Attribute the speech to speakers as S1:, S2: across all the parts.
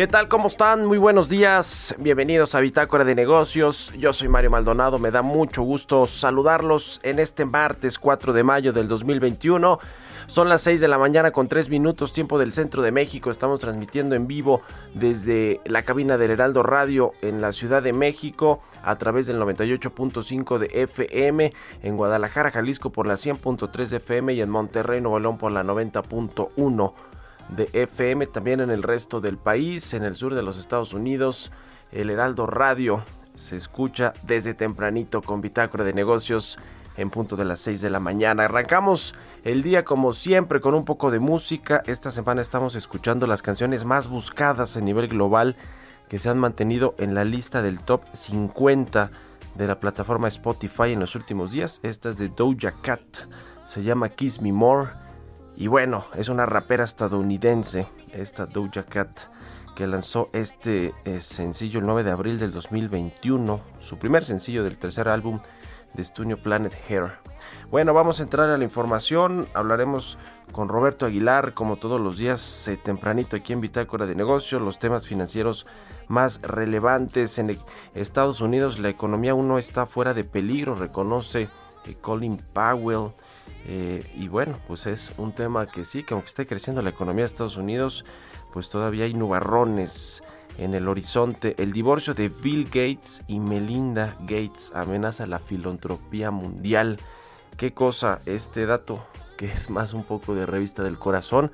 S1: ¿Qué tal? ¿Cómo están? Muy buenos días. Bienvenidos a Bitácora de Negocios. Yo soy Mario Maldonado. Me da mucho gusto saludarlos en este martes 4 de mayo del 2021. Son las 6 de la mañana con 3 minutos tiempo del centro de México. Estamos transmitiendo en vivo desde la cabina del Heraldo Radio en la Ciudad de México a través del 98.5 de FM en Guadalajara, Jalisco por la 100.3 de FM y en Monterrey, Nuevo León por la 90.1 de FM, también en el resto del país, en el sur de los Estados Unidos. El Heraldo Radio se escucha desde tempranito con bitácora de negocios en punto de las 6 de la mañana. Arrancamos el día como siempre con un poco de música. Esta semana estamos escuchando las canciones más buscadas a nivel global que se han mantenido en la lista del top 50 de la plataforma Spotify en los últimos días. Esta es de Doja Cat. Se llama Kiss Me More. Y bueno, es una rapera estadounidense, esta Doja Cat, que lanzó este eh, sencillo el 9 de abril del 2021, su primer sencillo del tercer álbum de estudio Planet Hair. Bueno, vamos a entrar a la información, hablaremos con Roberto Aguilar, como todos los días, eh, tempranito aquí en Bitácora de Negocios, los temas financieros más relevantes en Estados Unidos. La economía aún no está fuera de peligro, reconoce eh, Colin Powell. Eh, y bueno, pues es un tema que sí, que aunque esté creciendo la economía de Estados Unidos, pues todavía hay nubarrones en el horizonte. El divorcio de Bill Gates y Melinda Gates amenaza la filantropía mundial. Qué cosa este dato, que es más un poco de revista del corazón.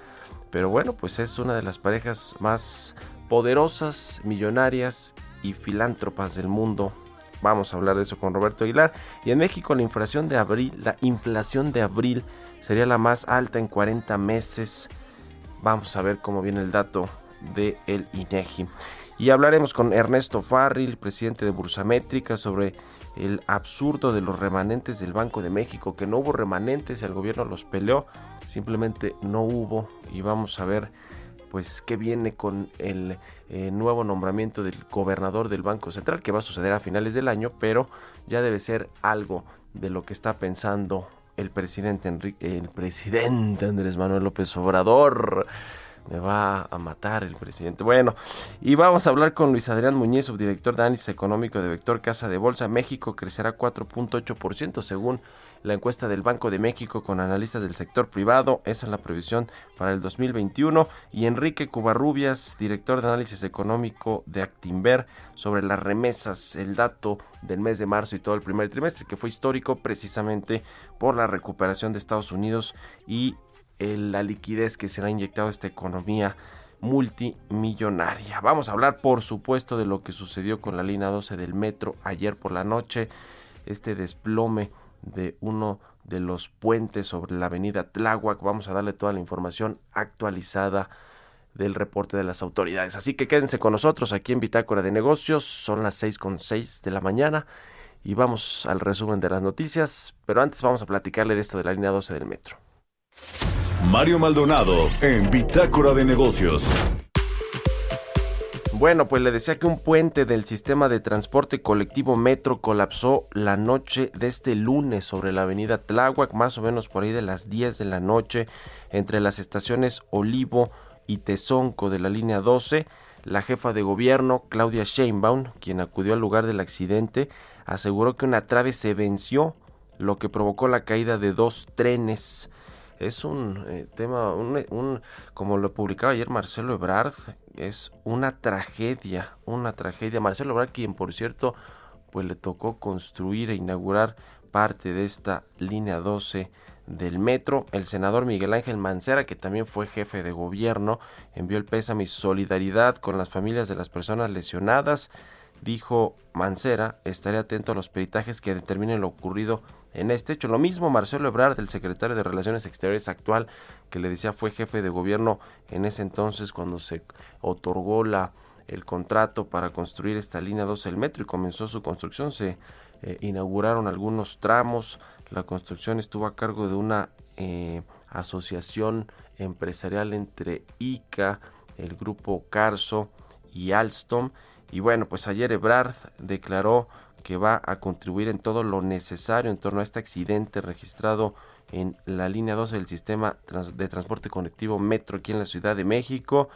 S1: Pero bueno, pues es una de las parejas más poderosas, millonarias y filántropas del mundo Vamos a hablar de eso con Roberto Aguilar. Y en México la inflación de abril, la inflación de abril sería la más alta en 40 meses. Vamos a ver cómo viene el dato de el INEGI. Y hablaremos con Ernesto Farril, presidente de Bursamétrica, sobre el absurdo de los remanentes del Banco de México, que no hubo remanentes, el gobierno los peleó, simplemente no hubo y vamos a ver pues qué viene con el eh, nuevo nombramiento del gobernador del Banco Central, que va a suceder a finales del año, pero ya debe ser algo de lo que está pensando el presidente Enrique, el presidente Andrés Manuel López Obrador. Me va a matar el presidente. Bueno, y vamos a hablar con Luis Adrián Muñiz, subdirector de análisis económico de Vector Casa de Bolsa. México crecerá 4.8% según la encuesta del Banco de México con analistas del sector privado. Esa es la previsión para el 2021. Y Enrique Cubarrubias, director de análisis económico de Actimber, sobre las remesas, el dato del mes de marzo y todo el primer trimestre, que fue histórico precisamente por la recuperación de Estados Unidos y la liquidez que se ha inyectado a esta economía multimillonaria. Vamos a hablar, por supuesto, de lo que sucedió con la línea 12 del metro ayer por la noche, este desplome de uno de los puentes sobre la avenida Tláhuac. Vamos a darle toda la información actualizada del reporte de las autoridades. Así que quédense con nosotros aquí en Bitácora de Negocios. Son las seis con seis de la mañana y vamos al resumen de las noticias. Pero antes vamos a platicarle de esto de la línea 12 del metro.
S2: Mario Maldonado en Bitácora de Negocios.
S1: Bueno, pues le decía que un puente del sistema de transporte colectivo Metro colapsó la noche de este lunes sobre la avenida Tláhuac, más o menos por ahí de las 10 de la noche, entre las estaciones Olivo y Tezonco de la línea 12. La jefa de gobierno, Claudia Sheinbaum, quien acudió al lugar del accidente, aseguró que una trave se venció, lo que provocó la caída de dos trenes es un eh, tema, un, como lo publicaba ayer Marcelo Ebrard, es una tragedia, una tragedia. Marcelo Ebrard, quien por cierto, pues le tocó construir e inaugurar parte de esta línea 12 del metro. El senador Miguel Ángel Mancera, que también fue jefe de gobierno, envió el pésame y solidaridad con las familias de las personas lesionadas. Dijo Mancera, estaré atento a los peritajes que determinen lo ocurrido en este hecho. Lo mismo Marcelo Ebrard, el secretario de Relaciones Exteriores actual, que le decía fue jefe de gobierno en ese entonces cuando se otorgó la el contrato para construir esta línea 12 del metro y comenzó su construcción. Se eh, inauguraron algunos tramos. La construcción estuvo a cargo de una eh, asociación empresarial entre ICA, el grupo Carso y Alstom. Y bueno, pues ayer Ebrard declaró que va a contribuir en todo lo necesario en torno a este accidente registrado en la línea 12 del sistema de transporte conectivo Metro aquí en la Ciudad de México.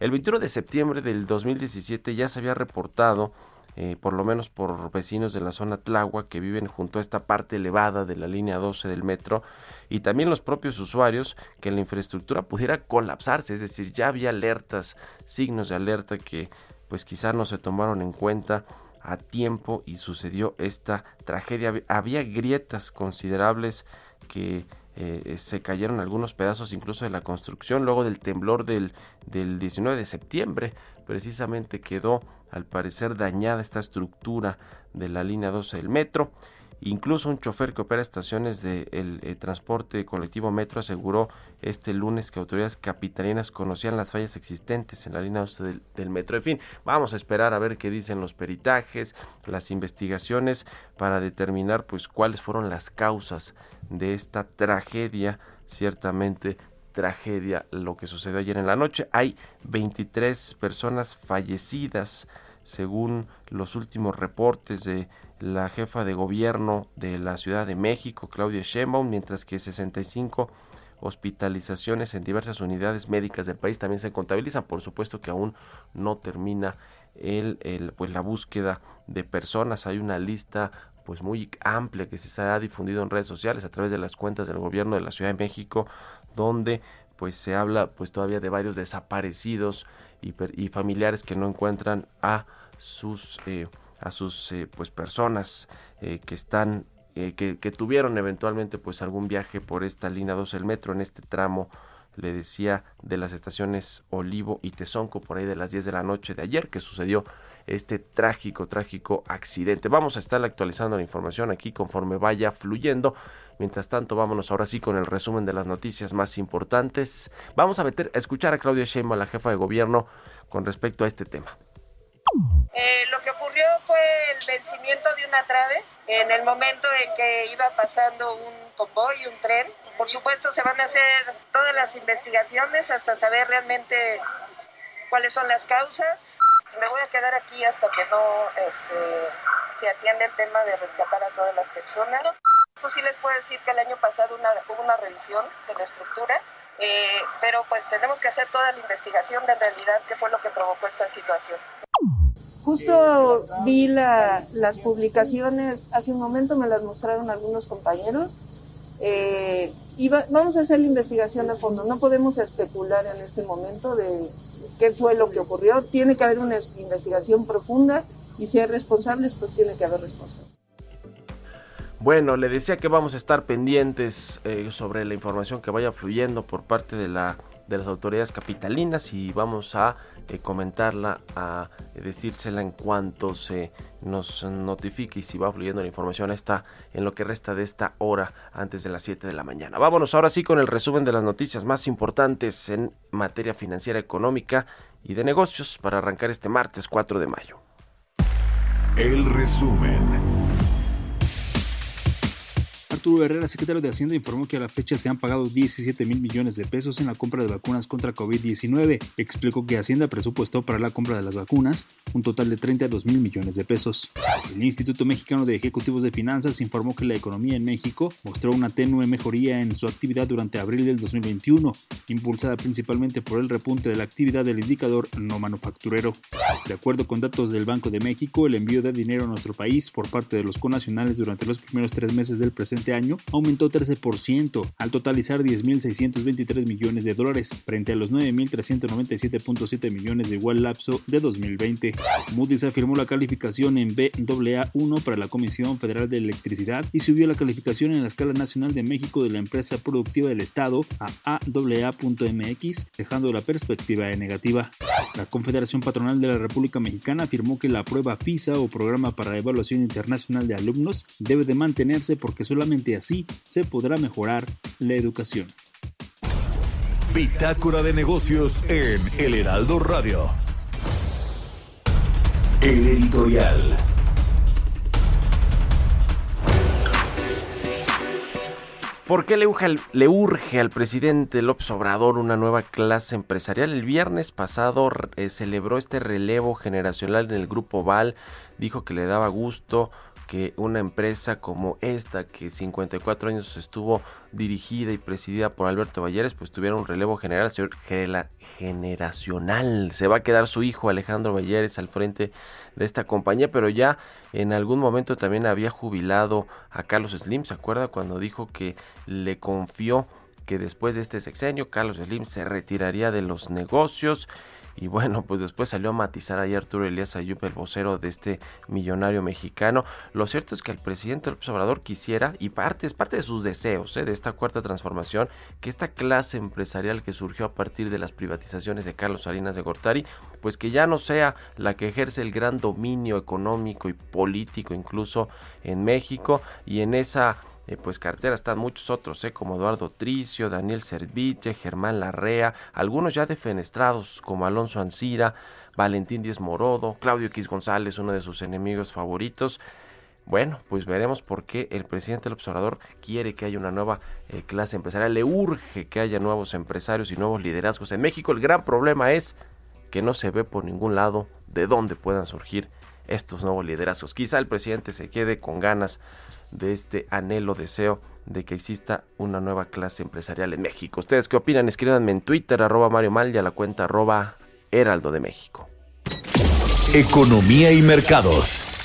S1: El 21 de septiembre del 2017 ya se había reportado, eh, por lo menos por vecinos de la zona Tláhuac que viven junto a esta parte elevada de la línea 12 del metro, y también los propios usuarios, que la infraestructura pudiera colapsarse, es decir, ya había alertas, signos de alerta que pues quizá no se tomaron en cuenta a tiempo y sucedió esta tragedia. Había grietas considerables que eh, se cayeron algunos pedazos incluso de la construcción luego del temblor del, del 19 de septiembre. Precisamente quedó al parecer dañada esta estructura de la línea 12 del metro. Incluso un chofer que opera estaciones de el, eh, transporte colectivo Metro aseguró este lunes que autoridades capitalinas conocían las fallas existentes en la línea del, del, metro. En fin, vamos a esperar a ver qué dicen los peritajes, las investigaciones para determinar pues cuáles fueron las causas de esta tragedia, ciertamente tragedia lo que sucedió ayer en la noche. Hay 23 personas fallecidas según los últimos reportes de la jefa de gobierno de la Ciudad de México, Claudia Sheinbaum, mientras que 65 hospitalizaciones en diversas unidades médicas del país también se contabilizan. Por supuesto que aún no termina el, el, pues la búsqueda de personas. Hay una lista pues muy amplia que se ha difundido en redes sociales a través de las cuentas del gobierno de la Ciudad de México, donde pues se habla pues todavía de varios desaparecidos y, familiares que no encuentran a sus eh, a sus eh, pues personas eh, que están que, que, tuvieron eventualmente pues algún viaje por esta línea 2 del metro en este tramo le decía de las estaciones Olivo y Tezonco por ahí de las 10 de la noche de ayer que sucedió este trágico trágico accidente. Vamos a estar actualizando la información aquí conforme vaya fluyendo mientras tanto vámonos ahora sí con el resumen de las noticias más importantes vamos a meter a escuchar a Claudia Sheinbaum la jefa de gobierno con respecto a este tema
S3: eh, lo que ocurrió fue el vencimiento de una trave en el momento en que iba pasando un convoy, un tren. Por supuesto, se van a hacer todas las investigaciones hasta saber realmente cuáles son las causas. Me voy a quedar aquí hasta que no este, se atienda el tema de rescatar a todas las personas. Esto sí les puedo decir que el año pasado hubo una revisión de la estructura, eh, pero pues tenemos que hacer toda la investigación de realidad qué fue lo que provocó esta situación.
S4: Justo vi la, las publicaciones, hace un momento me las mostraron algunos compañeros. Eh, y vamos a hacer la investigación a fondo. No podemos especular en este momento de qué fue lo que ocurrió. Tiene que haber una investigación profunda y si hay responsables, pues tiene que haber responsables.
S1: Bueno, le decía que vamos a estar pendientes eh, sobre la información que vaya fluyendo por parte de la de las autoridades capitalinas y vamos a eh, comentarla, a decírsela en cuanto se nos notifique y si va fluyendo la información está en lo que resta de esta hora antes de las 7 de la mañana. Vámonos ahora sí con el resumen de las noticias más importantes en materia financiera, económica y de negocios para arrancar este martes 4 de mayo.
S2: El resumen.
S5: Arturo Herrera, secretario de Hacienda, informó que a la fecha se han pagado 17 mil millones de pesos en la compra de vacunas contra COVID-19. Explicó que Hacienda presupuestó para la compra de las vacunas un total de 32 mil millones de pesos. El Instituto Mexicano de Ejecutivos de Finanzas informó que la economía en México mostró una tenue mejoría en su actividad durante abril del 2021, impulsada principalmente por el repunte de la actividad del indicador no manufacturero. De acuerdo con datos del Banco de México, el envío de dinero a nuestro país por parte de los conacionales durante los primeros tres meses del presente año aumentó 13%, al totalizar 10.623 millones de dólares, frente a los 9.397.7 millones de igual lapso de 2020. Moody's afirmó la calificación en BAA1 para la Comisión Federal de Electricidad y subió la calificación en la escala nacional de México de la empresa productiva del Estado a AAA.mx, dejando la perspectiva de negativa. La Confederación Patronal de la República Mexicana afirmó que la prueba PISA o Programa para Evaluación Internacional de Alumnos debe de mantenerse porque solamente así se podrá mejorar la educación.
S2: Bitácora de negocios en El Heraldo Radio. El editorial.
S1: ¿Por qué le urge, al, le urge, al, presidente López Obrador una nueva clase empresarial? El viernes pasado eh, celebró este relevo generacional en el Grupo Val, dijo que le daba gusto que una empresa como esta, que 54 años estuvo dirigida y presidida por Alberto Valleres, pues tuviera un relevo general, generacional. Se va a quedar su hijo Alejandro Valleres al frente de esta compañía, pero ya en algún momento también había jubilado a Carlos Slim, ¿se acuerda? Cuando dijo que le confió que después de este sexenio Carlos Slim se retiraría de los negocios y bueno, pues después salió a matizar ahí Arturo Elías Ayub, el vocero de este millonario mexicano. Lo cierto es que el presidente López Obrador quisiera, y parte, es parte de sus deseos ¿eh? de esta cuarta transformación, que esta clase empresarial que surgió a partir de las privatizaciones de Carlos Salinas de Gortari, pues que ya no sea la que ejerce el gran dominio económico y político incluso en México y en esa eh, pues cartera están muchos otros, eh, como Eduardo Tricio, Daniel Serviche, Germán Larrea, algunos ya defenestrados como Alonso Ancira, Valentín Díez Morodo, Claudio X González, uno de sus enemigos favoritos. Bueno, pues veremos por qué el presidente del observador quiere que haya una nueva eh, clase empresarial, le urge que haya nuevos empresarios y nuevos liderazgos en México. El gran problema es que no se ve por ningún lado de dónde puedan surgir estos nuevos liderazgos. Quizá el presidente se quede con ganas de este anhelo, deseo de que exista una nueva clase empresarial en México. ¿Ustedes qué opinan? Escríbanme en Twitter, arroba Mario Mal y a la cuenta arroba Heraldo de México.
S2: Economía y mercados.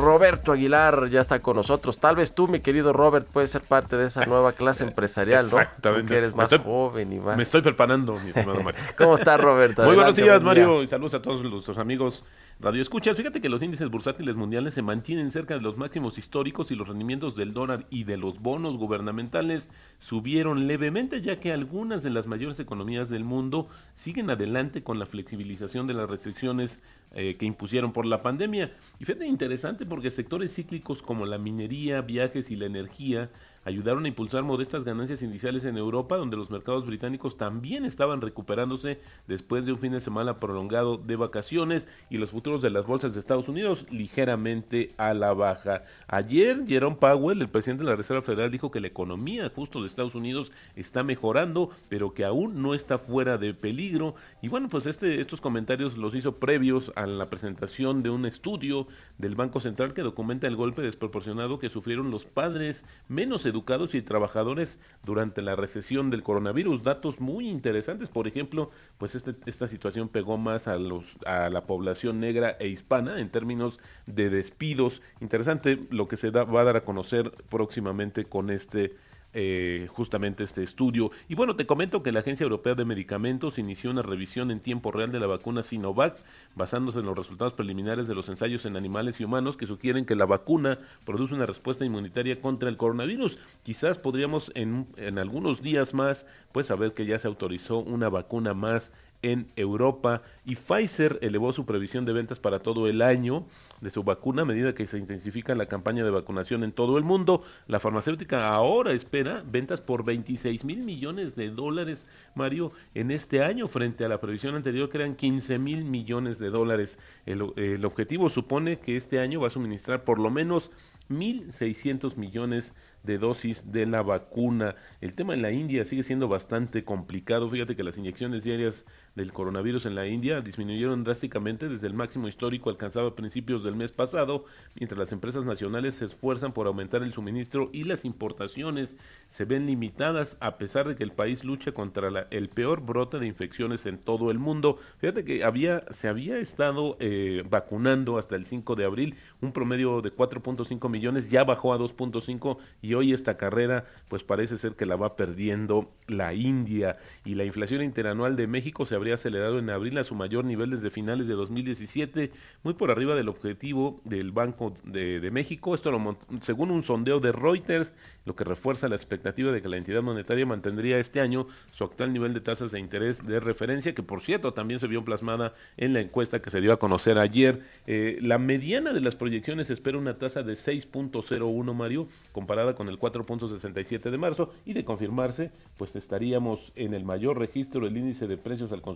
S1: Roberto Aguilar ya está con nosotros. Tal vez tú, mi querido Robert, puedes ser parte de esa nueva clase empresarial, ¿no? Exactamente. Tú eres más joven y más.
S6: Me estoy preparando, mi estimado Mario.
S1: ¿Cómo estás, Roberto?
S6: Muy buenos días, Mario, y saludos a todos nuestros amigos Radio Escuchas. Fíjate que los índices bursátiles mundiales se mantienen cerca de los máximos históricos y los rendimientos del dólar y de los bonos gubernamentales subieron levemente, ya que algunas de las mayores economías del mundo siguen adelante con la flexibilización de las restricciones eh, que impusieron por la pandemia. Y fíjate interesante porque sectores cíclicos como la minería, viajes y la energía ayudaron a impulsar modestas ganancias iniciales en Europa, donde los mercados británicos también estaban recuperándose después de un fin de semana prolongado de vacaciones y los futuros de las bolsas de Estados Unidos ligeramente a la baja. Ayer Jerome Powell, el presidente de la Reserva Federal, dijo que la economía justo de Estados Unidos está mejorando, pero que aún no está fuera de peligro. Y bueno, pues este, estos comentarios los hizo previos a la presentación de un estudio del Banco Central que documenta el golpe desproporcionado que sufrieron los padres menos y trabajadores durante la recesión del coronavirus. Datos muy interesantes, por ejemplo, pues este, esta situación pegó más a, los, a la población negra e hispana en términos de despidos. Interesante lo que se da, va a dar a conocer próximamente con este eh, justamente este estudio. Y bueno, te comento que la Agencia Europea de Medicamentos inició una revisión en tiempo real de la vacuna Sinovac, basándose en los resultados preliminares de los ensayos en animales y humanos que sugieren que la vacuna produce una respuesta inmunitaria contra el coronavirus. Quizás podríamos en, en algunos días más, pues saber que ya se autorizó una vacuna más en Europa y Pfizer elevó su previsión de ventas para todo el año de su vacuna a medida que se intensifica la campaña de vacunación en todo el mundo. La farmacéutica ahora espera ventas por 26 mil millones de dólares, Mario, en este año frente a la previsión anterior que eran 15 mil millones de dólares. El, objetivo supone que este año va a suministrar por lo menos 1.600 millones de dosis de la vacuna. El tema en la India sigue siendo bastante complicado. Fíjate que las inyecciones diarias del coronavirus en la India disminuyeron drásticamente desde el máximo histórico alcanzado a principios del mes pasado, mientras las empresas nacionales se esfuerzan por aumentar el suministro y las importaciones se ven limitadas a pesar de que el país lucha contra la, el peor brote de infecciones en todo el mundo. Fíjate que había, se había estado eh, vacunando hasta el 5 de abril un promedio de 4.5 millones, ya bajó a 2.5 y hoy esta carrera pues parece ser que la va perdiendo la India y la inflación interanual de México se habría acelerado en abril a su mayor nivel desde finales de 2017, muy por arriba del objetivo del Banco de, México. Esto lo, según un sondeo de Reuters, lo que refuerza la expectativa de que la entidad monetaria mantendría este año su actual nivel de tasas de interés de referencia, que por cierto también se vio plasmada en la encuesta que se dio a conocer ayer. Eh, la mediana de las proyecciones espera una tasa de 6.01, Mario, comparada con el 4.67 de marzo, y de confirmarse, pues estaríamos en el mayor registro del índice de precios al consumidor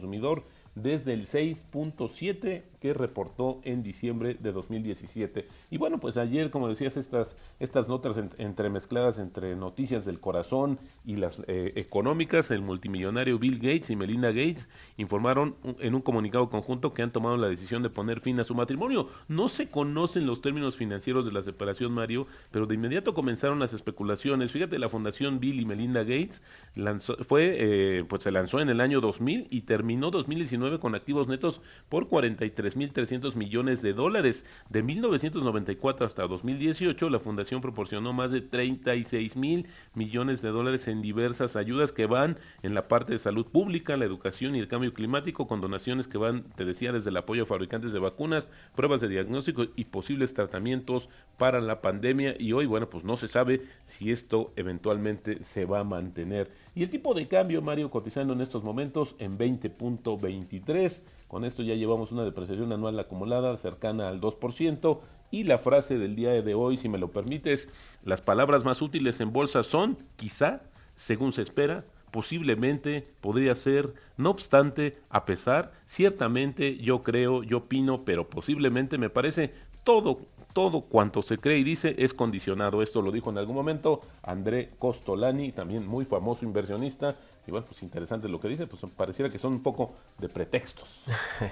S6: desde el 6.7 reportó en diciembre de 2017. Y bueno, pues ayer, como decías, estas, estas notas entremezcladas entre noticias del corazón y las eh, económicas, el multimillonario Bill Gates y Melinda Gates informaron en un comunicado conjunto que han tomado la decisión de poner fin a su matrimonio. No se conocen los términos financieros de la separación, Mario, pero de inmediato comenzaron las especulaciones. Fíjate, la fundación Bill y Melinda Gates lanzó, fue, eh, pues se lanzó en el año 2000 y terminó 2019 con activos netos por 43.300 millones de dólares. De 1994 hasta 2018, la fundación proporcionó más de 36 mil millones de dólares en diversas ayudas que van en la parte de salud pública, la educación y el cambio climático, con donaciones que van, te decía, desde el apoyo a fabricantes de vacunas, pruebas de diagnóstico y posibles tratamientos para la pandemia. Y hoy, bueno, pues no se sabe si esto eventualmente se va a mantener. Y el tipo de cambio, Mario, cotizando en estos momentos en 20.23. Con esto ya llevamos una depreciación anual acumulada cercana al 2%. Y la frase del día de hoy, si me lo permites, las palabras más útiles en bolsa son quizá, según se espera, posiblemente, podría ser, no obstante, a pesar, ciertamente, yo creo, yo opino, pero posiblemente me parece todo, todo cuanto se cree y dice es condicionado. Esto lo dijo en algún momento André Costolani, también muy famoso inversionista. Y bueno, pues interesante lo que dice, pues pareciera que son un poco de pretextos.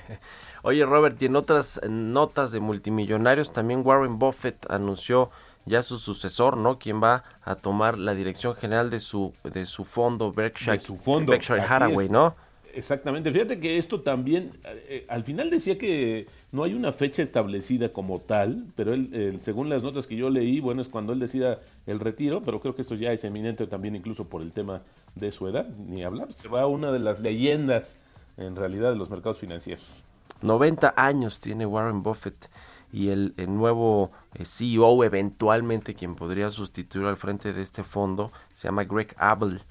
S1: Oye Robert, y en otras notas de multimillonarios, también Warren Buffett anunció ya su sucesor, ¿no? Quien va a tomar la dirección general de su de su fondo Berkshire,
S6: su fondo,
S1: Berkshire Hathaway, ¿no?
S6: Exactamente. Fíjate que esto también, eh, al final decía que no hay una fecha establecida como tal, pero él, según las notas que yo leí, bueno, es cuando él decida el retiro, pero creo que esto ya es eminente también incluso por el tema de su edad, ni hablar. Se va a una de las leyendas en realidad de los mercados financieros.
S1: 90 años tiene Warren Buffett y el, nuevo eh, CEO eventualmente quien podría sustituir al frente de este fondo se llama Greg Abel.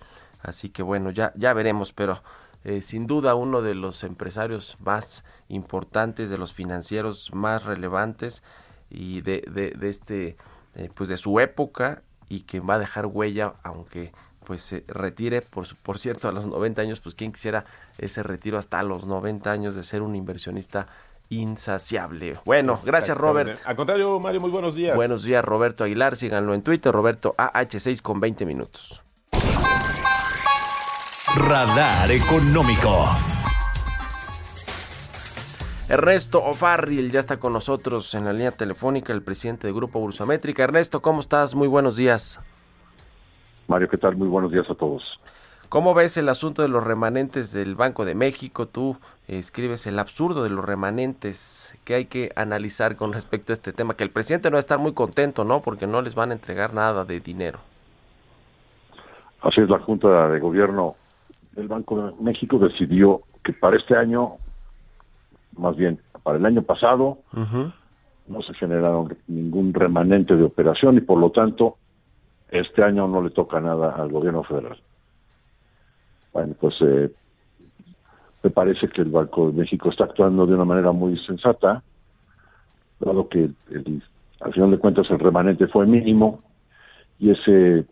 S1: Así que bueno, ya, ya veremos, pero eh, sin duda uno de los empresarios más importantes, de los financieros más relevantes y de, de, este, eh, pues de su época y que va a dejar huella, aunque pues se retire, por, por cierto, a los 90 años, pues quien quisiera ese retiro hasta los 90 años de ser un inversionista insaciable. Bueno, gracias Robert.
S6: Al contrario, Mario, muy buenos días.
S1: Buenos días, Roberto Aguilar. Síganlo en Twitter, Roberto AH6 con 20 minutos.
S7: Radar Económico.
S1: Ernesto O'Farrill ya está con nosotros en la línea telefónica, el presidente del Grupo Bursamétrica. Ernesto, ¿cómo estás? Muy buenos días.
S8: Mario, ¿qué tal? Muy buenos días a todos.
S1: ¿Cómo ves el asunto de los remanentes del Banco de México? Tú escribes el absurdo de los remanentes que hay que analizar con respecto a este tema, que el presidente no va a estar muy contento, ¿no? Porque no les van a entregar nada de dinero.
S8: Así es, la Junta de Gobierno del Banco de México decidió que para este año, más bien para el año pasado, no se generaron ningún remanente de operación y por lo tanto este año no le toca nada al gobierno federal. Bueno, pues eh, me parece que el Banco de México está actuando de una manera muy sensata, dado que al final de cuentas el remanente fue mínimo y ese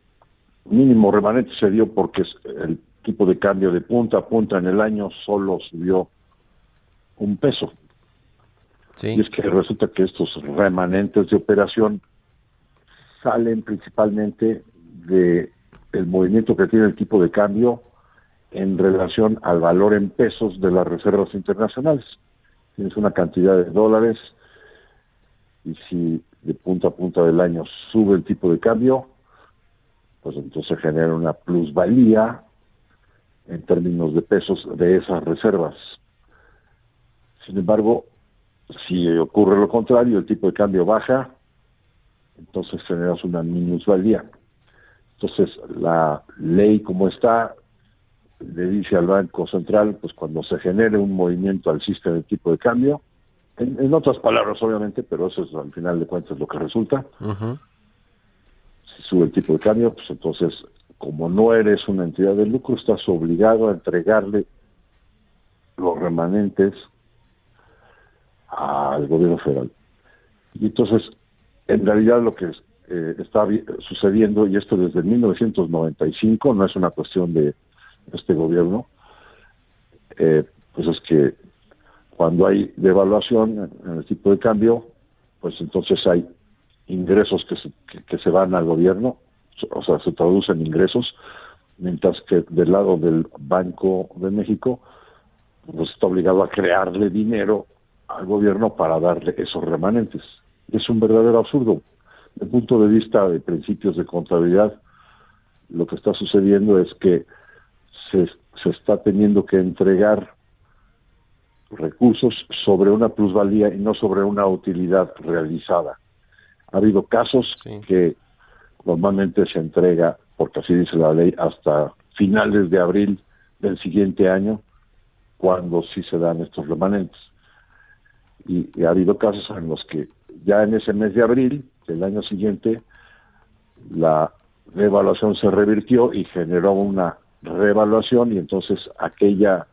S8: mínimo remanente se dio porque el tipo de cambio de punta a punta en el año solo subió un peso. Y es que resulta que estos remanentes de operación salen principalmente de el movimiento que tiene el tipo de cambio en relación al valor en pesos de las reservas internacionales. Tienes una cantidad de dólares y si de punta a punta del año sube el tipo de cambio, pues entonces genera una plusvalía en términos de pesos de esas reservas. Sin embargo, si ocurre lo contrario, el tipo de cambio baja, entonces generas una minusvalía. Entonces, la ley como está, le dice al Banco Central, pues cuando se genere un movimiento alcista del tipo de cambio, en, otras palabras obviamente, pero eso es al final de cuentas lo que resulta, si sube el tipo de cambio, pues entonces, como no eres una entidad de lucro, estás obligado a entregarle los remanentes al gobierno federal. Y entonces, en realidad lo que eh, está sucediendo, y esto desde 1995, no es una cuestión de este gobierno, eh, pues es que cuando hay devaluación en el tipo de cambio, pues entonces hay ingresos que se, que, se van al gobierno, o sea, se traducen ingresos, mientras que del lado del Banco de México, pues está obligado a crearle dinero al gobierno para darle esos remanentes. Es un verdadero absurdo. Desde el punto de vista de principios de contabilidad, lo que está sucediendo es que se, se está teniendo que entregar recursos sobre una plusvalía y no sobre una utilidad realizada. Ha habido casos que normalmente se entrega, porque así dice la ley, hasta finales de abril del siguiente año, cuando sí se dan estos remanentes. Y, ha habido casos en los que ya en ese mes de abril del año siguiente la revaluación se revirtió y generó una revaluación y entonces aquella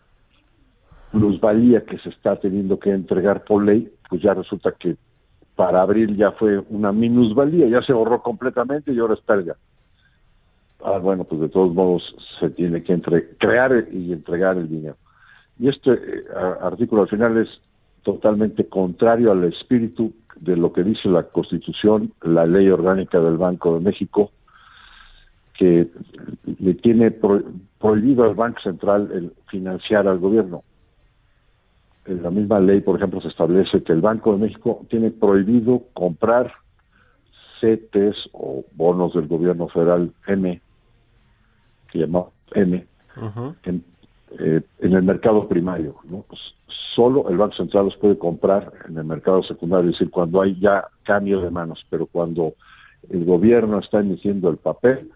S8: plusvalía que se está teniendo que entregar por ley, pues ya resulta que para abril ya fue una minusvalía, ya se borró completamente y ahora está ya. Ah, bueno, pues de todos modos se tiene que entre crear y entregar el dinero. Y este eh, artículo al final es totalmente contrario al espíritu de lo que dice la Constitución, la ley orgánica del Banco de México, que le tiene prohibido al Banco Central el financiar al gobierno. En la misma ley, por ejemplo, se establece que el Banco de México tiene prohibido comprar CETES o bonos del gobierno federal M, que llama M, en, eh, en, el mercado primario. ¿no? Pues, solo el Banco Central los puede comprar en el mercado secundario, es decir, cuando hay ya cambio de manos, pero cuando el gobierno está emitiendo el papel,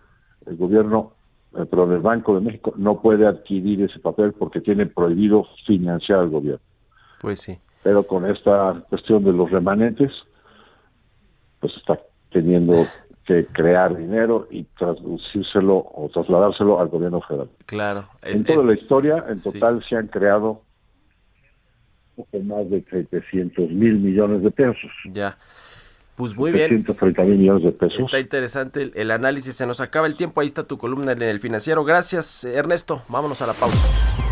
S8: el gobierno, eh, perdón, el Banco de México no puede adquirir ese papel porque tiene prohibido financiar al gobierno.
S1: Pues sí.
S8: Pero con esta cuestión de los remanentes, pues está teniendo que crear dinero y traducírselo o trasladárselo al gobierno federal.
S1: Claro.
S8: en toda la historia, en total se han creado poco más de 300 mil millones de pesos.
S1: Ya. Pues muy bien.
S8: mil millones de pesos.
S1: Está interesante el, análisis. Se nos acaba el tiempo. Ahí está tu columna en el financiero. Gracias, Ernesto. Vámonos a la pausa.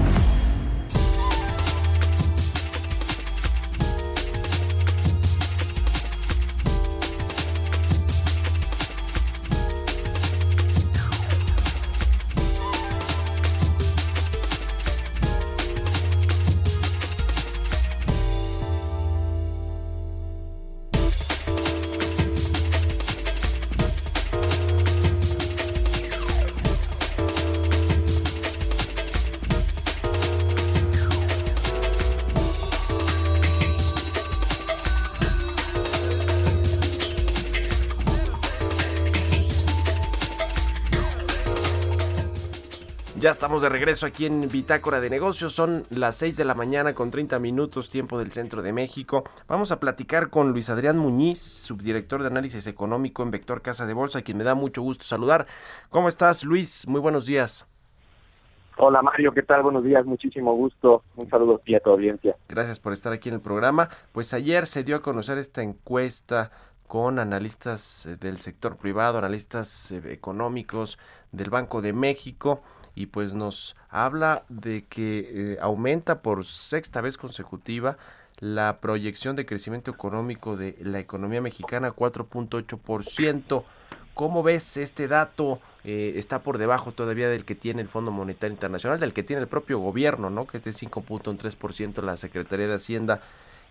S1: Ya estamos de regreso aquí en Bitácora de Negocios. Son las 6 de la mañana con 30 minutos tiempo del centro de México. Vamos a platicar con Luis Adrián Muñiz, subdirector de análisis económico en Vector Casa de Bolsa, quien me da mucho gusto saludar. ¿Cómo estás, Luis? Muy buenos días.
S9: Hola Mario, ¿qué tal? Buenos días, muchísimo gusto. Un saludo a ti a tu audiencia.
S1: Gracias por estar aquí en el programa. Pues ayer se dio a conocer esta encuesta con analistas eh, del sector privado, analistas eh, económicos del Banco de México y pues nos habla de que eh, aumenta por sexta vez consecutiva la proyección de crecimiento económico de la economía mexicana 4.8%. ¿Cómo ves este dato? Eh, está por debajo todavía del que tiene el Fondo Monetario Internacional, del que tiene el propio gobierno, ¿no? Que es de 5.3% la Secretaría de Hacienda.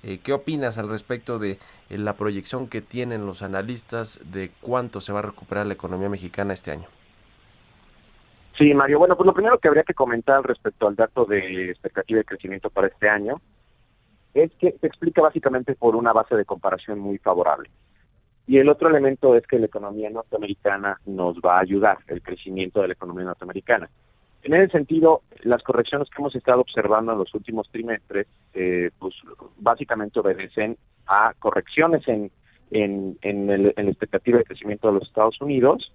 S1: Eh, ¿Qué opinas al respecto de la proyección que tienen los analistas de cuánto se va a recuperar la economía mexicana este año?
S9: Sí, Mario. Bueno, pues lo primero que habría que comentar respecto al dato de expectativa de crecimiento para este año es que se explica básicamente por una base de comparación muy favorable. Y el otro elemento es que la economía norteamericana nos va a ayudar, el crecimiento de la economía norteamericana. En ese sentido, las correcciones que hemos estado observando en los últimos trimestres, eh, pues básicamente obedecen a correcciones en, en, en la expectativa de crecimiento de los Estados Unidos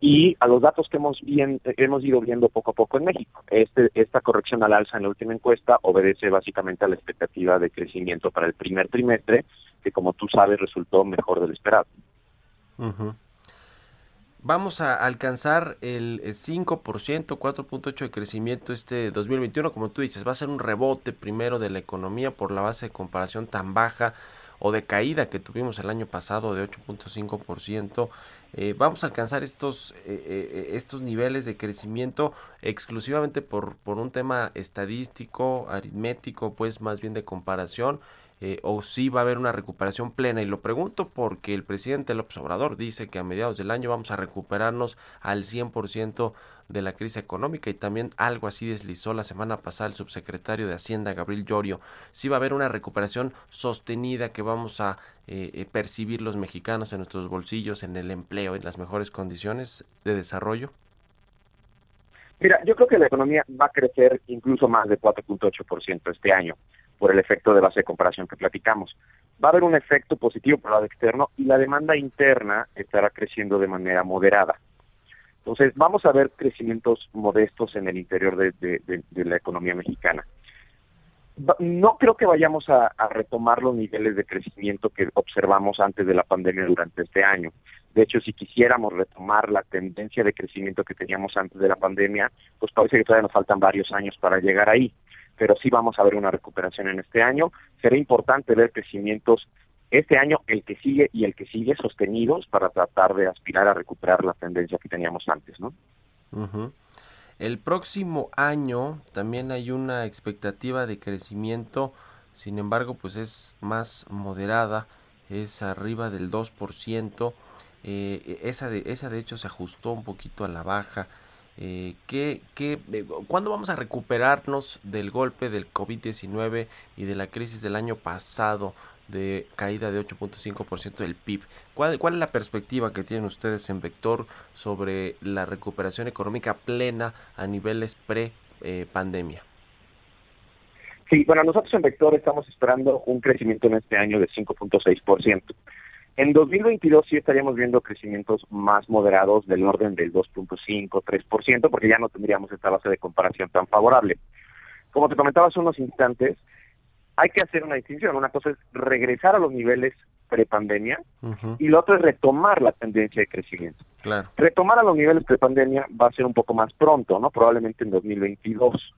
S9: y a los datos que hemos, bien, hemos ido viendo poco a poco en México. Este, esta corrección al alza en la última encuesta obedece básicamente a la expectativa de crecimiento para el primer trimestre, que como tú sabes resultó mejor del esperado.
S1: Vamos a alcanzar el 5%, 4.8% de crecimiento este 2021, como tú dices, va a ser un rebote primero de la economía por la base de comparación tan baja o de caída que tuvimos el año pasado de 8.5%. Eh, vamos a alcanzar estos, eh, eh, estos niveles de crecimiento exclusivamente por, por un tema estadístico, aritmético, pues más bien de comparación, o si va a haber una recuperación plena. Y lo pregunto porque el presidente López Obrador dice que a mediados del año vamos a recuperarnos al 100% de la crisis económica y también algo así deslizó la semana pasada el subsecretario de Hacienda, Gabriel Llorio. Si va a haber una recuperación sostenida que vamos a eh, eh, percibir los mexicanos en nuestros bolsillos, en el empleo, en las mejores condiciones de desarrollo?
S9: Mira, yo creo que la economía va a crecer incluso más de 4.8% este año por el efecto de base de comparación que platicamos. Va a haber un efecto positivo por el lado externo y la demanda interna estará creciendo de manera moderada. Entonces, vamos a ver crecimientos modestos en el interior de, la economía mexicana. No creo que vayamos a, retomar los niveles de crecimiento que observamos antes de la pandemia durante este año. De hecho, si quisiéramos retomar la tendencia de crecimiento que teníamos antes de la pandemia, pues parece que todavía nos faltan varios años para llegar ahí. Pero sí vamos a ver una recuperación en este año. Será importante ver crecimientos este año, el que sigue y el que sigue sostenidos para tratar de aspirar a recuperar la tendencia que teníamos antes, ¿no?
S1: El próximo año también hay una expectativa de crecimiento, sin embargo, pues es más moderada, es arriba del 2%. Eh, esa, de, esa de hecho se ajustó un poquito a la baja. Eh, ¿qué, qué, ¿Cuándo vamos a recuperarnos del golpe del COVID-19 y de la crisis del año pasado? De caída de 8.5% del PIB. ¿Cuál, ¿Cuál es la perspectiva que tienen ustedes en Vector sobre la recuperación económica plena a niveles pre-pandemia?
S9: sí, bueno, nosotros en Vector estamos esperando un crecimiento en este año de 5.6%. En 2022 sí estaríamos viendo crecimientos más moderados del orden del 2.5, 3%, porque ya no tendríamos esta base de comparación tan favorable. Como te comentaba hace unos instantes, hay que hacer una distinción. Una cosa es regresar a los niveles prepandemia y lo otro es retomar la tendencia de crecimiento.
S1: Claro.
S9: Retomar a los niveles prepandemia va a ser un poco más pronto, ¿no? Probablemente en 2022.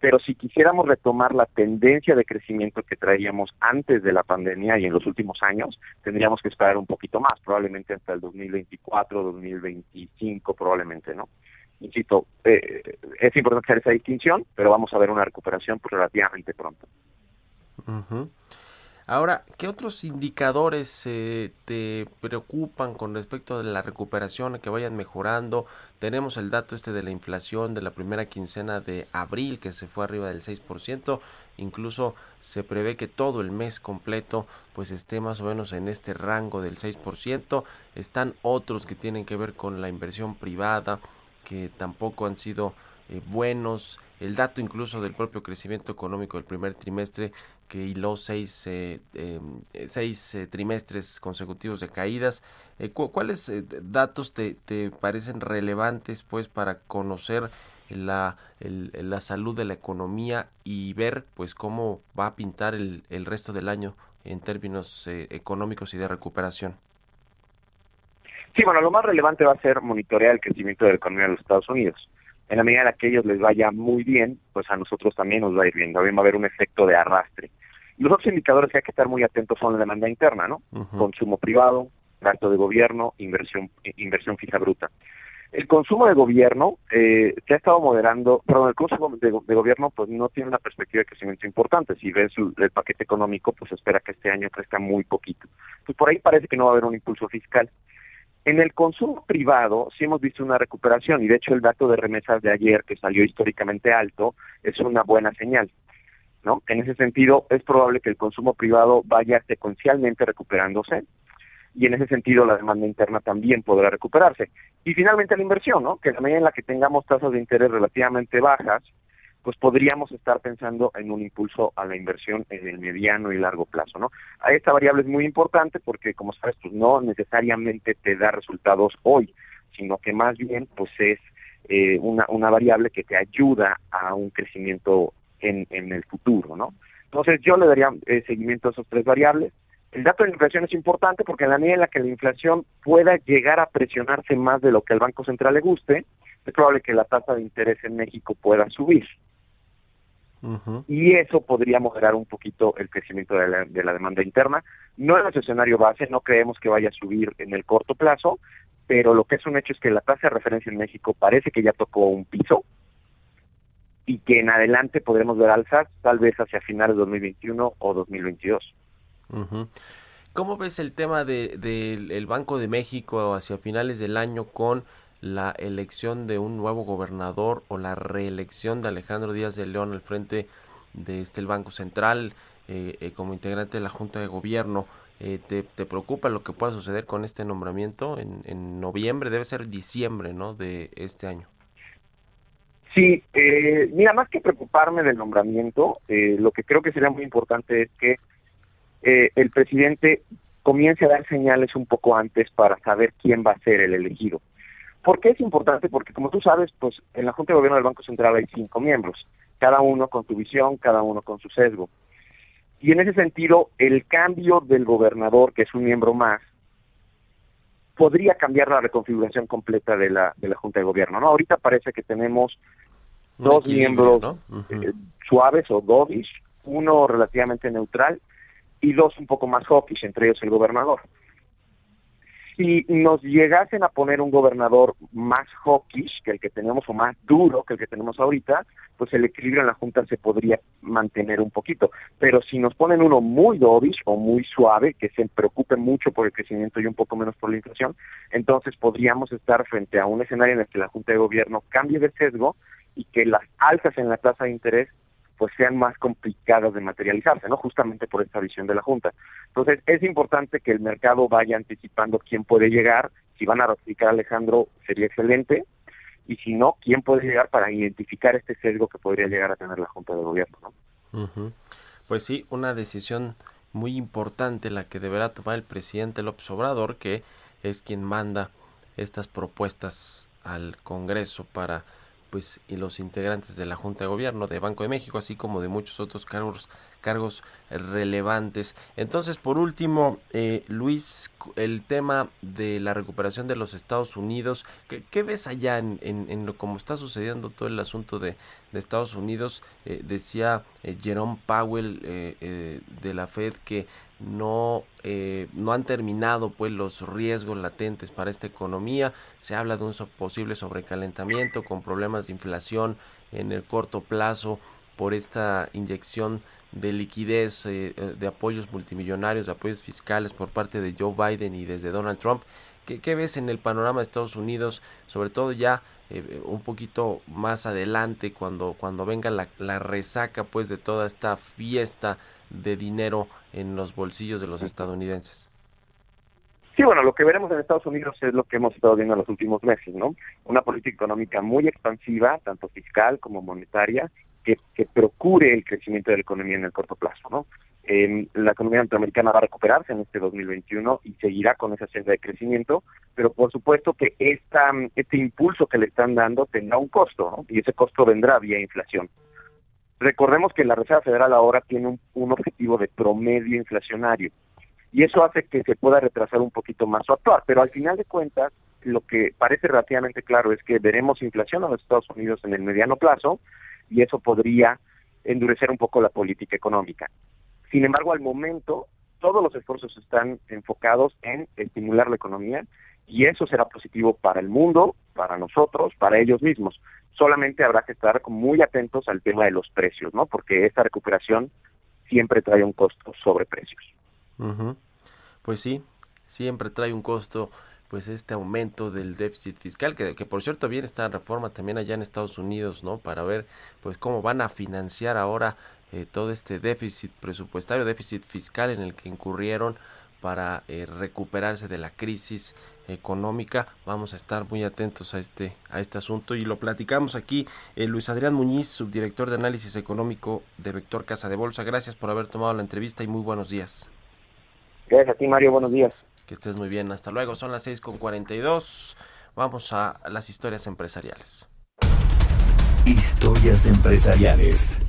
S9: Pero si quisiéramos retomar la tendencia de crecimiento que traíamos antes de la pandemia y en los últimos años, tendríamos que esperar un poquito más, probablemente hasta el 2024, 2025, probablemente, ¿no? Insisto, eh, es importante hacer esa distinción, pero vamos a ver una recuperación relativamente pronto.
S1: Ahora, ¿qué otros indicadores eh, te preocupan con respecto a la recuperación, que vayan mejorando? Tenemos el dato este de la inflación de la primera quincena de abril, que se fue arriba del 6%. Incluso se prevé que todo el mes completo pues esté más o menos en este rango del 6%. Están otros que tienen que ver con la inversión privada, que tampoco han sido buenos, el dato incluso del propio crecimiento económico del primer trimestre que hiló seis, em, seis trimestres consecutivos de caídas. ¿Cuáles datos te, te parecen relevantes pues para conocer la, la salud de la economía y ver pues cómo va a pintar el, el resto del año en términos eh, económicos y de recuperación?
S9: Sí, bueno, lo más relevante va a ser monitorear el crecimiento de la economía de los Estados Unidos. En la medida en que a ellos les vaya muy bien, pues a nosotros también nos va a ir bien, va a haber un efecto de arrastre. Los otros indicadores que hay que estar muy atentos son la demanda interna, ¿no? Consumo privado, gasto de gobierno, inversión, inversión fija bruta. El consumo de gobierno eh, se ha estado moderando, perdón, el consumo de, gobierno pues no tiene una perspectiva de crecimiento importante. Si ves el, paquete económico, pues espera que este año crezca muy poquito. Pues por ahí parece que no va a haber un impulso fiscal. En el consumo privado sí hemos visto una recuperación y de hecho el dato de remesas de ayer que salió históricamente alto es una buena señal. ¿no? En ese sentido es probable que el consumo privado vaya secuencialmente recuperándose y en ese sentido la demanda interna también podrá recuperarse. Y finalmente la inversión, ¿no? Que en la medida en la que tengamos tasas de interés relativamente bajas, pues podríamos estar pensando en un impulso a la inversión en el mediano y largo plazo, ¿no? Esta variable es muy importante porque, como sabes, pues no necesariamente te da resultados hoy, sino que más bien, pues es eh, una, una variable que te ayuda a un crecimiento en, en el futuro, ¿no? Entonces yo le daría eh, seguimiento a esas tres variables, el dato de la inflación es importante porque en la medida en la que la inflación pueda llegar a presionarse más de lo que al Banco Central le guste, es probable que la tasa de interés en México pueda subir. Y eso podría moderar un poquito el crecimiento de la, de la demanda interna. No en el escenario base, no creemos que vaya a subir en el corto plazo, pero lo que es un hecho es que la tasa de referencia en México parece que ya tocó un piso y que en adelante podremos ver alzas, tal vez hacia finales de 2021 o 2022.
S1: ¿Cómo ves el tema del de, Banco de México hacia finales del año con la elección de un nuevo gobernador o la reelección de Alejandro Díaz de León al frente de este el Banco Central eh, eh, como integrante de la Junta de Gobierno? Eh, te, preocupa lo que pueda suceder con este nombramiento en, en noviembre? Debe ser diciembre, ¿no? De este año.
S9: Sí, mira, más que preocuparme del nombramiento, lo que creo que sería muy importante es que eh, el presidente comience a dar señales un poco antes para saber quién va a ser el elegido. ¿Por qué es importante? Porque como tú sabes, pues en la Junta de Gobierno del Banco Central hay cinco miembros, cada uno con su visión, cada uno con su sesgo. Y en ese sentido, el cambio del gobernador, que es un miembro más, podría cambiar la reconfiguración completa de la, de la Junta de Gobierno. ¿no? Ahorita parece que tenemos dos miembros eh, suaves o dovish, uno relativamente neutral y dos un poco más hawkish, entre ellos el gobernador. Si nos llegasen a poner un gobernador más hawkish que el que tenemos o más duro que el que tenemos ahorita, pues el equilibrio en la Junta se podría mantener un poquito. Pero si nos ponen uno muy dovish o muy suave, que se preocupe mucho por el crecimiento y un poco menos por la inflación, entonces podríamos estar frente a un escenario en el que la Junta de Gobierno cambie de sesgo y que las alzas en la tasa de interés pues sean más complicadas de materializarse, ¿no? Justamente por esta visión de la Junta. Entonces, es importante que el mercado vaya anticipando quién puede llegar. Si van a ratificar a Alejandro, sería excelente. Y si no, quién puede llegar para identificar este sesgo que podría llegar a tener la Junta de Gobierno, ¿no?
S1: Pues sí, una decisión muy importante la que deberá tomar el presidente López Obrador, que es quien manda estas propuestas al Congreso para pues y los integrantes de la Junta de Gobierno de Banco de México, así como de muchos otros cargos cargos relevantes. Entonces, por último, eh, Luis, el tema de la recuperación de los Estados Unidos, ¿qué, ves allá en, lo como está sucediendo todo el asunto de, de Estados Unidos? Eh, decía eh, Jerome Powell de la Fed que no, no han terminado pues los riesgos latentes para esta economía. Se habla de un posible sobrecalentamiento con problemas de inflación en el corto plazo por esta inyección de liquidez, eh, eh, de apoyos multimillonarios, de apoyos fiscales por parte de Joe Biden y desde Donald Trump. ¿Qué, ves en el panorama de Estados Unidos, sobre todo ya eh, un poquito más adelante, cuando, cuando venga la, la, resaca pues de toda esta fiesta de dinero en los bolsillos de los estadounidenses?
S9: Sí, bueno, lo que veremos en Estados Unidos es lo que hemos estado viendo en los últimos meses, ¿no? Una política económica muy expansiva, tanto fiscal como monetaria, que, procure el crecimiento de la economía en el corto plazo, ¿no? la economía norteamericana va a recuperarse en este 2021 y seguirá con esa senda de crecimiento, pero por supuesto que esta, este impulso que le están dando tendrá un costo, ¿no? Y ese costo vendrá vía inflación. Recordemos que la Reserva Federal ahora tiene un, un objetivo de promedio inflacionario y eso hace que se pueda retrasar un poquito más su actuar, pero al final de cuentas lo que parece relativamente claro es que veremos inflación en los Estados Unidos en el mediano plazo y eso podría endurecer un poco la política económica. Sin embargo, al momento, todos los esfuerzos están enfocados en estimular la economía y eso será positivo para el mundo, para nosotros, para ellos mismos. Solamente habrá que estar muy atentos al tema de los precios, ¿no? Porque esta recuperación siempre trae un costo sobre precios.
S1: Pues sí, siempre trae un costo pues este aumento del déficit fiscal que, que por cierto viene esta reforma también allá en Estados Unidos no para ver pues cómo van a financiar ahora eh, todo este déficit presupuestario, déficit fiscal en el que incurrieron para eh, recuperarse de la crisis económica. Vamos a estar muy atentos a este a este asunto y lo platicamos aquí. Eh, Luis Adrián Muñiz, subdirector de análisis económico de Vector Casa de Bolsa. Gracias por haber tomado la entrevista y muy buenos días.
S9: Gracias a ti, Mario. Buenos días.
S1: Que estés muy bien. Hasta luego. Son las 6.42. Vamos a las historias empresariales.
S7: Historias empresariales.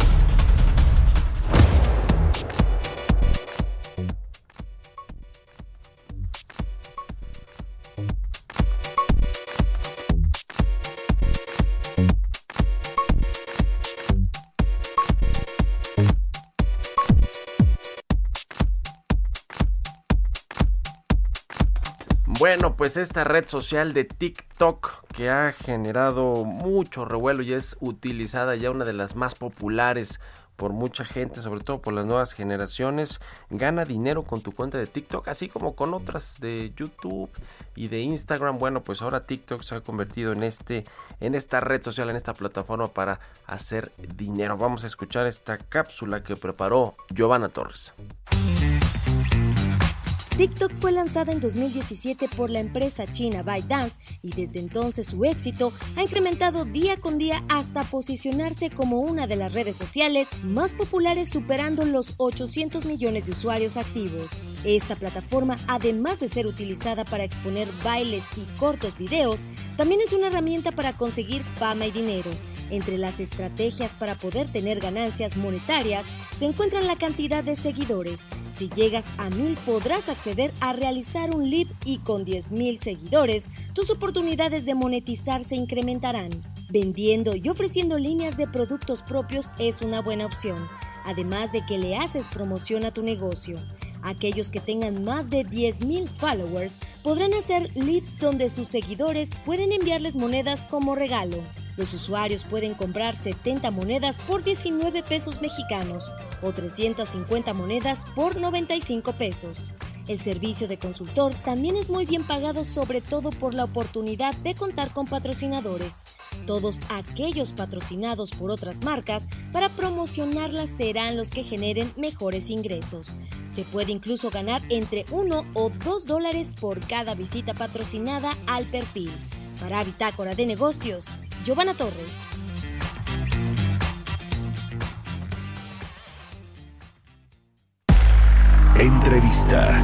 S1: Bueno, pues esta red social de TikTok que ha generado mucho revuelo y es utilizada ya una de las más populares por mucha gente, sobre todo por las nuevas generaciones, gana dinero con tu cuenta de TikTok, así como con otras de YouTube y de Instagram. Bueno, pues ahora TikTok se ha convertido en este en esta red social, en esta plataforma para hacer dinero. Vamos a escuchar esta cápsula que preparó Giovanna Torres.
S10: TikTok fue lanzada en 2017 por la empresa china ByteDance y desde entonces su éxito ha incrementado día con día hasta posicionarse como una de las redes sociales más populares superando los 800 millones de usuarios activos. Esta plataforma, además de ser utilizada para exponer bailes y cortos videos, también es una herramienta para conseguir fama y dinero. Entre las estrategias para poder tener ganancias monetarias se encuentran la cantidad de seguidores. Si llegas a mil podrás acceder a realizar un live y con 10.000 seguidores tus oportunidades de monetizar se incrementarán. Vendiendo y ofreciendo líneas de productos propios es una buena opción, además de que le haces promoción a tu negocio. Aquellos que tengan más de 10.000 followers podrán hacer lives donde sus seguidores pueden enviarles monedas como regalo. Los usuarios pueden comprar 70 monedas por 19 pesos mexicanos o 350 monedas por 95 pesos. El servicio de consultor también es muy bien pagado sobre todo por la oportunidad de contar con patrocinadores. Todos aquellos patrocinados por otras marcas para promocionarlas serán los que generen mejores ingresos. Se puede incluso ganar entre 1 o 2 dólares por cada visita patrocinada al perfil. Para Bitácora de Negocios, Giovanna Torres.
S7: Entrevista.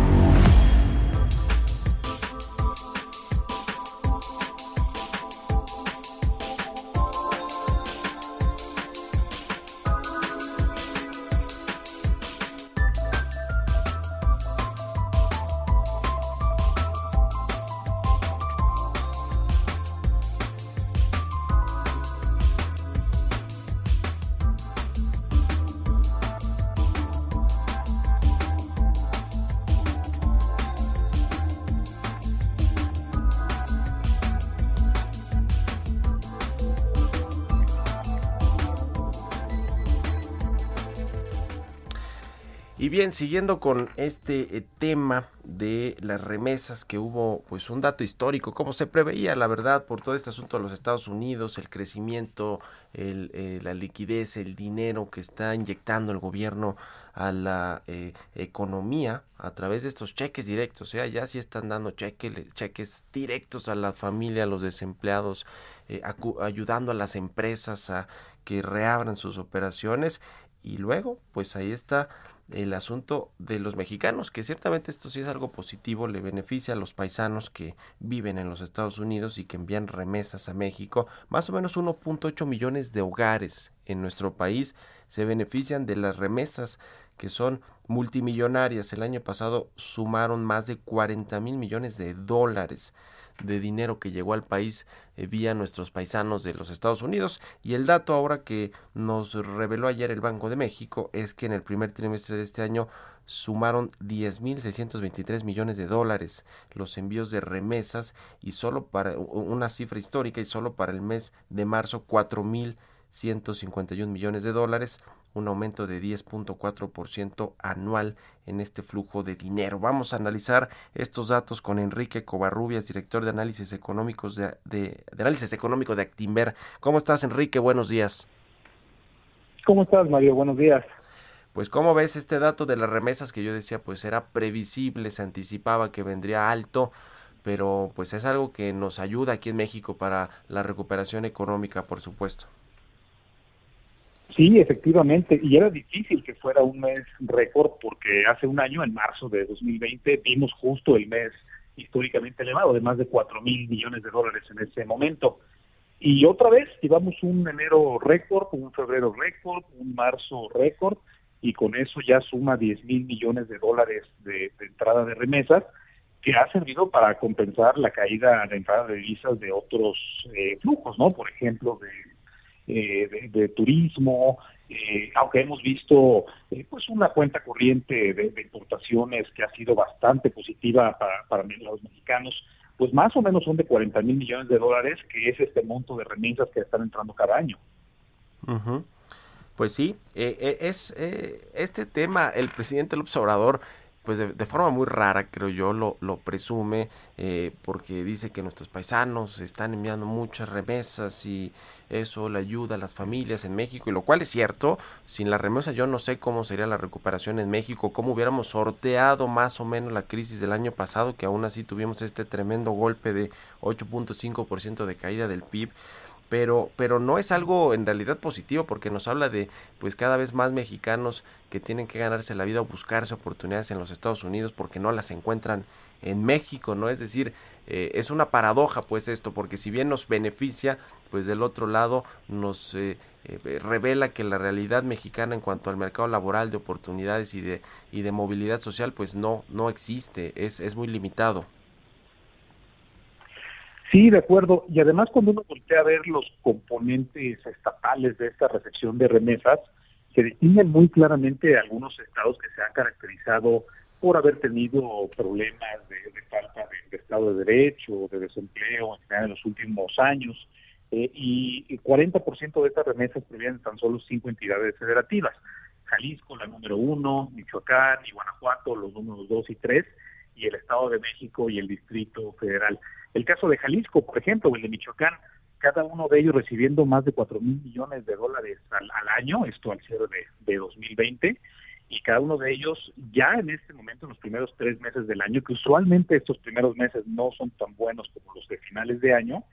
S1: Y bien, siguiendo con este eh, tema de las remesas que hubo, pues un dato histórico, como se preveía, la verdad, por todo este asunto de los Estados Unidos, el crecimiento, eh, la liquidez, el dinero que está inyectando el gobierno a la eh, economía a través de estos cheques directos. O sea, ya sí están dando cheques, cheques directos a la familia, a los desempleados, ayudando a las empresas a que reabran sus operaciones. Y luego, pues ahí está el asunto de los mexicanos, que ciertamente esto sí es algo positivo, le beneficia a los paisanos que viven en los Estados Unidos y que envían remesas a México. Más o menos 1.8 millones de hogares en nuestro país se benefician de las remesas que son multimillonarias. El año pasado sumaron más de 40 mil millones de dólares de dinero que llegó al país eh, vía nuestros paisanos de los Estados Unidos. Y el dato ahora que nos reveló ayer el Banco de México es que en el primer trimestre de este año sumaron 10.623 millones de dólares los envíos de remesas y solo para una cifra histórica y solo para el mes de marzo 4.151 millones de dólares un aumento de 10.4% anual en este flujo de dinero. Vamos a analizar estos datos con Enrique Covarrubias, director de análisis económicos de, de, análisis económico de Actimber. ¿Cómo estás, Enrique? Buenos días.
S11: ¿Cómo estás, Mario? Buenos días.
S1: Pues cómo ves este dato de las remesas que yo decía, pues era previsible, se anticipaba que vendría alto, pero pues es algo que nos ayuda aquí en México para la recuperación económica, por supuesto.
S11: Sí, efectivamente, y era difícil que fuera un mes récord porque hace un año, en marzo de 2020, vimos justo el mes históricamente elevado de más de 4 mil millones de dólares en ese momento. Y otra vez llevamos un enero récord, un febrero récord, un marzo récord, y con eso ya suma 10 mil millones de dólares de, entrada de remesas, que ha servido para compensar la caída de entrada de divisas de otros eh, flujos, ¿no? Por ejemplo, de eh, de, turismo, eh, aunque hemos visto eh, pues una cuenta corriente de, importaciones que ha sido bastante positiva para, para los mexicanos, pues más o menos son de 40 mil millones de dólares, que es este monto de remesas que están entrando cada año.
S1: Pues sí, es este tema, el presidente López Obrador pues de, forma muy rara, creo yo, lo, lo presume, porque dice que nuestros paisanos están enviando muchas remesas y eso le ayuda a las familias en México, y lo cual es cierto, sin la remesa yo no sé cómo sería la recuperación en México, cómo hubiéramos sorteado más o menos la crisis del año pasado, que aún así tuvimos este tremendo golpe de 8.5% de caída del PIB pero pero no es algo en realidad positivo porque nos habla de pues cada vez más mexicanos que tienen que ganarse la vida o buscarse oportunidades en los Estados Unidos porque no las encuentran en México, ¿no? Es decir, eh, es una paradoja pues esto, porque si bien nos beneficia, pues del otro lado nos eh, eh, revela que la realidad mexicana en cuanto al mercado laboral de oportunidades y de, y de movilidad social pues no, no existe, es, es muy limitado.
S11: Sí, de acuerdo. Y además cuando uno voltea a ver los componentes estatales de esta recepción de remesas, se distinguen muy claramente algunos estados que se han caracterizado por haber tenido problemas de, falta de, Estado de Derecho, de desempleo en, los últimos años, eh, y, 40% de estas remesas provienen de tan solo cinco entidades federativas. Jalisco, la número uno, Michoacán y Guanajuato, los números dos y tres, y el Estado de México y el Distrito Federal. El caso de Jalisco, por ejemplo, o el de Michoacán, cada uno de ellos recibiendo más de cuatro mil millones de dólares al, año, esto al cierre de, de 2020, y cada uno de ellos ya en este momento, en los primeros tres meses del año, que usualmente estos primeros meses no son tan buenos como los de finales de año,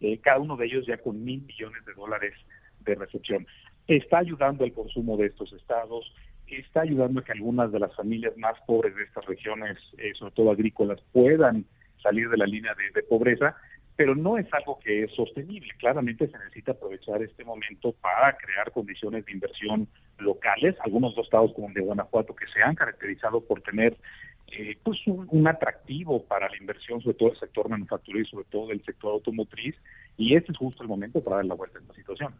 S11: eh, cada uno de ellos ya con mil millones de dólares de recepción. Está ayudando al consumo de estos estados, está ayudando a que algunas de las familias más pobres de estas regiones, eh, sobre todo agrícolas, puedan salir de la línea de pobreza, pero no es algo que es sostenible. Claramente se necesita aprovechar este momento para crear condiciones de inversión locales, algunos dos estados como el de Guanajuato que se han caracterizado por tener eh, pues un, atractivo para la inversión, sobre todo el sector manufacturero y sobre todo el sector automotriz, y este es justo el momento para dar la vuelta a esta situación.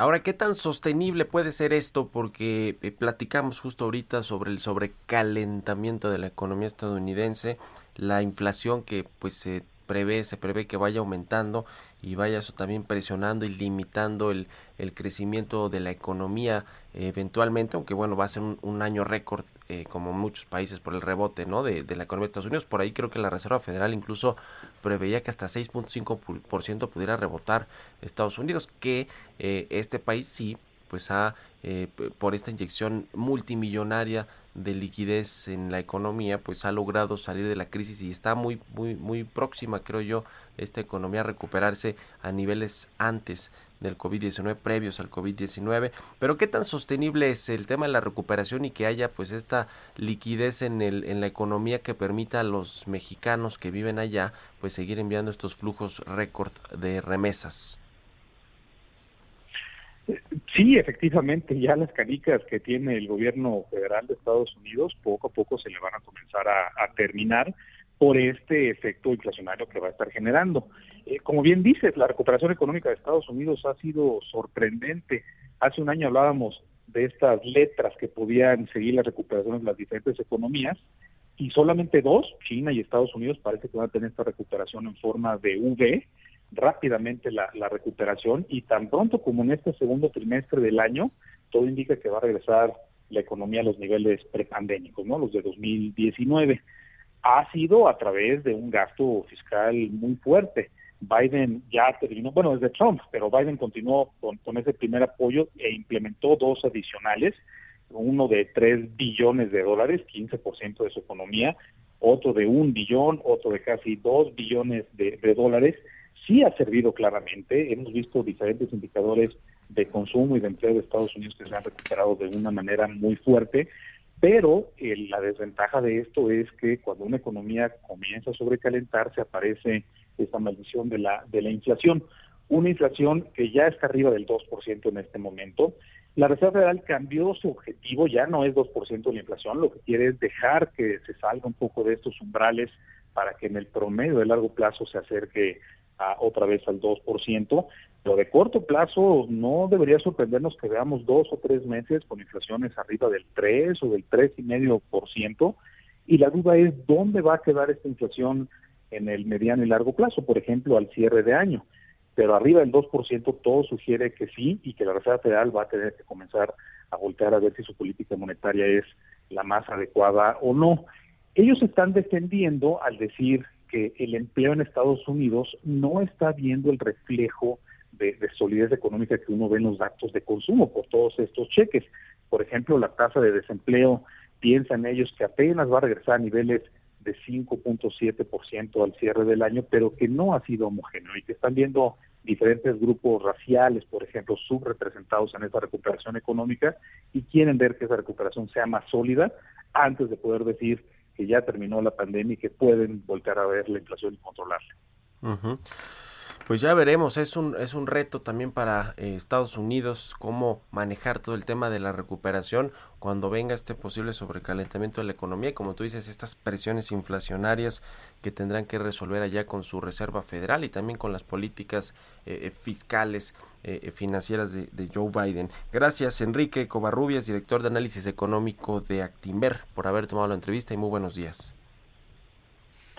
S1: Ahora, ¿qué tan sostenible puede ser esto? Porque eh, platicamos justo ahorita sobre el sobrecalentamiento de la economía estadounidense, la inflación que pues se prevé, se prevé que vaya aumentando y vaya eso también presionando y limitando el, el crecimiento de la economía eventualmente, aunque bueno, va a ser un, año récord eh, como muchos países por el rebote ¿no? De, de, la economía de Estados Unidos. Por ahí creo que la Reserva Federal incluso preveía que hasta 6.5% pudiera rebotar Estados Unidos, que eh, este país sí pues ha por esta inyección multimillonaria de liquidez en la economía, pues ha logrado salir de la crisis y está muy, muy, muy próxima, creo yo, esta economía a recuperarse a niveles antes del COVID-19, previos al COVID-19. Pero qué tan sostenible es el tema de la recuperación y que haya pues esta liquidez en, el, en la economía que permita a los mexicanos que viven allá pues seguir enviando estos flujos récord de remesas.
S11: Sí, efectivamente, ya las canicas que tiene el gobierno federal de Estados Unidos poco a poco se le van a comenzar a, terminar por este efecto inflacionario que va a estar generando. Eh, como bien dices, la recuperación económica de Estados Unidos ha sido sorprendente. Hace un año hablábamos de estas letras que podían seguir la recuperación de las diferentes economías y solamente dos, China y Estados Unidos, parece que van a tener esta recuperación en forma de V rápidamente la, recuperación y tan pronto como en este segundo trimestre del año, todo indica que va a regresar la economía a los niveles prepandémicos, ¿no? Los de 2019. Ha sido a través de un gasto fiscal muy fuerte. Biden ya terminó, bueno, desde Trump, pero Biden continuó con, con ese primer apoyo e implementó dos adicionales, uno de 3 billones de dólares, 15% de su economía, otro de un billón, otro de casi 2 billones de dólares, sí ha servido claramente. Hemos visto diferentes indicadores de consumo y de empleo de Estados Unidos que se han recuperado de una manera muy fuerte, pero eh, la desventaja de esto es que cuando una economía comienza a sobrecalentarse aparece esta maldición de la, de la inflación. Una inflación que ya está arriba del 2% en este momento. La Reserva Federal cambió su objetivo, ya no es 2% de la inflación, lo que quiere es dejar que se salga un poco de estos umbrales para que en el promedio de largo plazo se acerque otra vez al 2%, pero de corto plazo no debería sorprendernos que veamos dos o tres meses con inflaciones arriba del 3 o del 3,5%, y la duda es dónde va a quedar esta inflación en el mediano y largo plazo, por ejemplo, al cierre de año. Pero arriba del 2% todo sugiere que sí y que la Reserva Federal va a tener que comenzar a voltear a ver si su política monetaria es la más adecuada o no. Ellos están defendiendo al decir que el empleo en Estados Unidos no está viendo el reflejo de, solidez económica que uno ve en los datos de consumo por todos estos cheques. Por ejemplo, la tasa de desempleo, piensan ellos que apenas va a regresar a niveles de 5.7% al cierre del año, pero que no ha sido homogéneo y que están viendo diferentes grupos raciales, por ejemplo, subrepresentados en esa recuperación económica y quieren ver que esa recuperación sea más sólida antes de poder decir que ya terminó la pandemia y que pueden volver a ver la inflación y controlarla.
S1: Pues ya veremos, es un, es un reto también para eh, Estados Unidos cómo manejar todo el tema de la recuperación cuando venga este posible sobrecalentamiento de la economía y como tú dices, estas presiones inflacionarias que tendrán que resolver allá con su Reserva Federal y también con las políticas eh, eh, fiscales financieras de, de, Joe Biden. Gracias Enrique Covarrubias, director de análisis económico de Actimber, por haber tomado la entrevista y muy buenos días.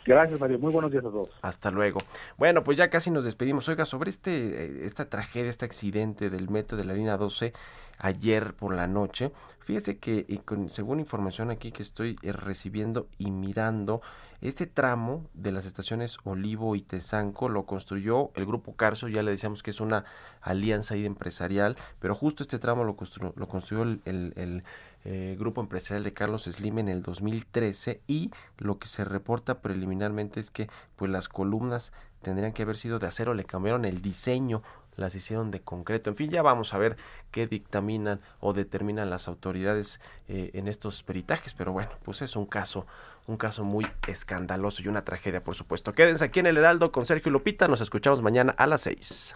S11: Gracias, Mario. Muy buenos días a todos.
S1: Hasta luego. Bueno, pues ya casi nos despedimos. Oiga, sobre este, eh, esta tragedia, este accidente del metro de la línea 12 ayer por la noche, fíjese que y con, según información aquí que estoy eh, recibiendo y mirando, este tramo de las estaciones Olivo y Tezanco lo construyó el grupo Carso, ya le decíamos que es una alianza empresarial, pero justo este tramo lo, construyó, lo construyó el eh, grupo empresarial de Carlos Slim en el 2013 y lo que se reporta preliminarmente es que pues las columnas tendrían que haber sido de acero, le cambiaron el diseño, las hicieron de concreto. En fin, ya vamos a ver qué dictaminan o determinan las autoridades eh, en estos peritajes, pero bueno, pues es un caso, un caso muy escandaloso y una tragedia, por supuesto. Quédense aquí en el Heraldo con Sergio Lupita, nos escuchamos mañana a las 6.